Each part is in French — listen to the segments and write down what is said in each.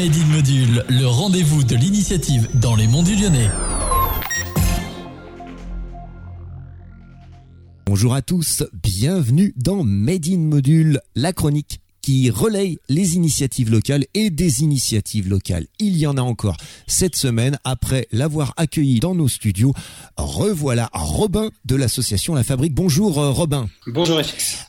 Made in Module, le rendez-vous de l'initiative dans les monts du Lyonnais. Bonjour à tous, bienvenue dans Made in Module, la chronique qui relaye les initiatives locales et des initiatives locales. Il y en a encore cette semaine après l'avoir accueilli dans nos studios. Revoilà Robin de l'association La Fabrique. Bonjour euh, Robin. Bonjour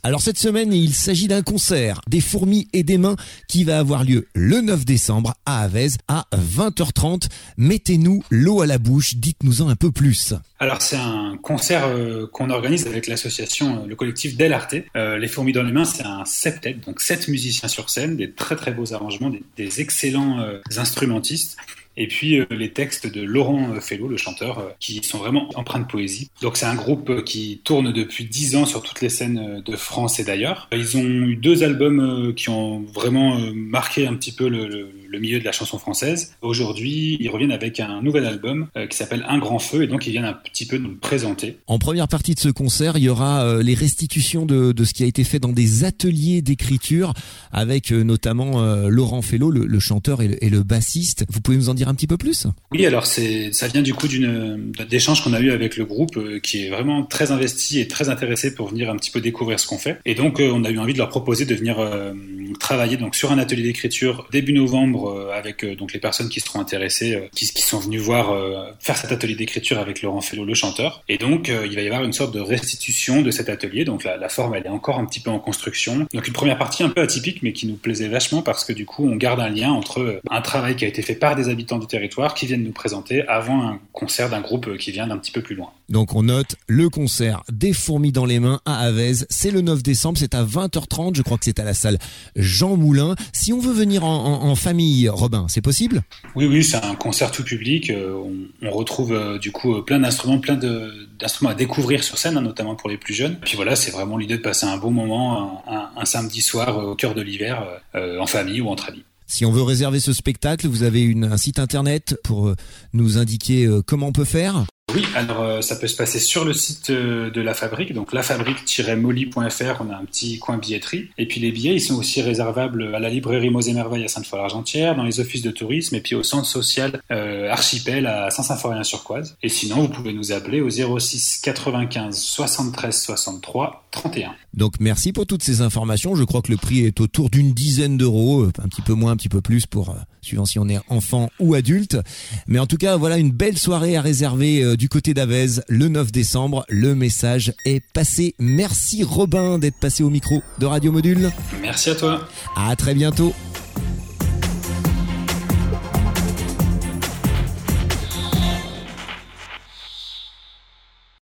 Alors cette semaine, il s'agit d'un concert des fourmis et des mains qui va avoir lieu le 9 décembre à Avez à 20h30. Mettez-nous l'eau à la bouche, dites-nous-en un peu plus. Alors c'est un concert euh, qu'on organise avec l'association, euh, le collectif Del Arte. les fourmis dans les mains, c'est un septet, donc sept musiciens sur scène, des très très beaux arrangements, des, excellents euh, instrumentistes et puis euh, les textes de Laurent Fellow, le chanteur, euh, qui sont vraiment empreints de poésie. Donc c'est un groupe qui tourne depuis dix ans sur toutes les scènes de France et d'ailleurs. Ils ont eu deux albums qui ont vraiment marqué un petit peu le, milieu de la chanson française. Aujourd'hui, ils reviennent avec un nouvel album qui s'appelle Un grand feu et donc ils viennent un petit peu nous présenter. En première partie de ce concert, il y aura les restitutions de, ce qui a été fait dans des ateliers d'écriture avec notamment Laurent Fellow, le, chanteur et le, bassiste. Vous pouvez nous en dire un petit peu plus? Oui, alors ça vient du coup d'une d'échange qu'on a eu avec le groupe euh, qui est vraiment très investi et très intéressé pour venir un petit peu découvrir ce qu'on fait. Et donc euh, on a eu envie de leur proposer de venir euh, travailler donc sur un atelier d'écriture début novembre avec donc les personnes qui seront intéressées, qui, sont venues voir faire cet atelier d'écriture avec Laurent Fellow, le chanteur. Et donc il va y avoir une sorte de restitution de cet atelier. Donc la forme elle est encore un petit peu en construction. Donc une première partie un peu atypique mais qui nous plaisait vachement parce que du coup on garde un lien entre un travail qui a été fait par des habitants du territoire qui viennent nous présenter avant un concert d'un groupe qui vient d'un petit peu plus loin. Donc on note le concert des fourmis dans les mains à Avez. C'est le 9 décembre, c'est à 20h30. Je crois que c'est à la salle Jean Moulin. Si on veut venir en, famille, Robin, c'est possible? Oui, oui, c'est un concert tout public. Euh, on, retrouve euh, du coup euh, plein d'instruments, plein d'instruments à découvrir sur scène, hein, notamment pour les plus jeunes. Puis voilà, c'est vraiment l'idée de passer un bon moment, un, samedi soir au cœur de l'hiver, en famille ou entre amis. Si on veut réserver ce spectacle, vous avez une, un site internet pour euh, nous indiquer euh, comment on peut faire? Oui, alors euh, ça peut se passer sur le site euh, de la fabrique, donc lafabrique-molly.fr, on a un petit coin billetterie. Et puis les billets, ils sont aussi réservables à la librairie Mosée Merveille à Sainte-Foy-l'Argentière, dans les offices de tourisme et puis au centre social euh, Archipel à Saint-Symphorien-sur-Coise. Et sinon, vous pouvez nous appeler au 06 95 73 63 31. Donc merci pour toutes ces informations. Je crois que le prix est autour d'une dizaine d'euros, un petit peu moins, un petit peu plus pour suivant si on est enfant ou adulte. Mais en tout cas, voilà une belle soirée à réserver du côté d'Avez le 9 décembre. Le message est passé. Merci Robin d'être passé au micro de Radio Module. Merci à toi. À très bientôt.